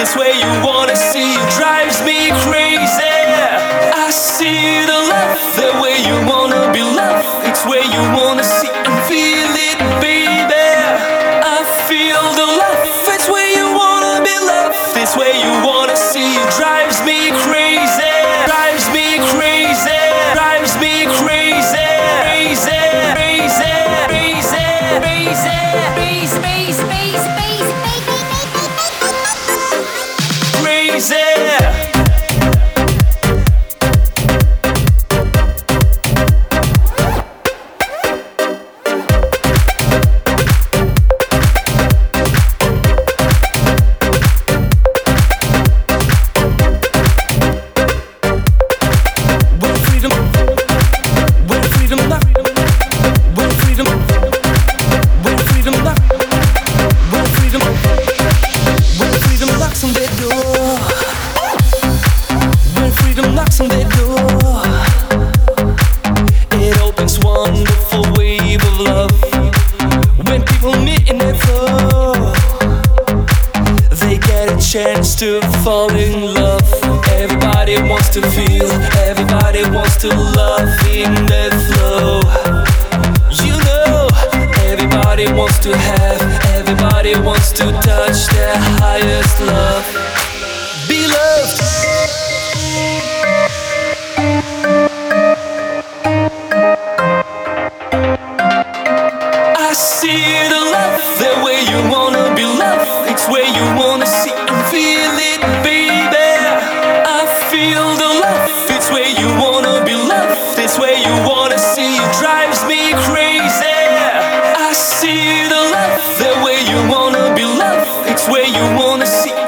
this way you wanna see it drives me crazy. I see the easy. chance to fall in love. Everybody wants to feel, everybody wants to love in the flow. You know, everybody wants to have, everybody wants to touch their highest love. Be loved. I see you. way you wanna be loved, way you wanna see, it drives me crazy. I see the love, the way you wanna be loved, it's where you wanna see.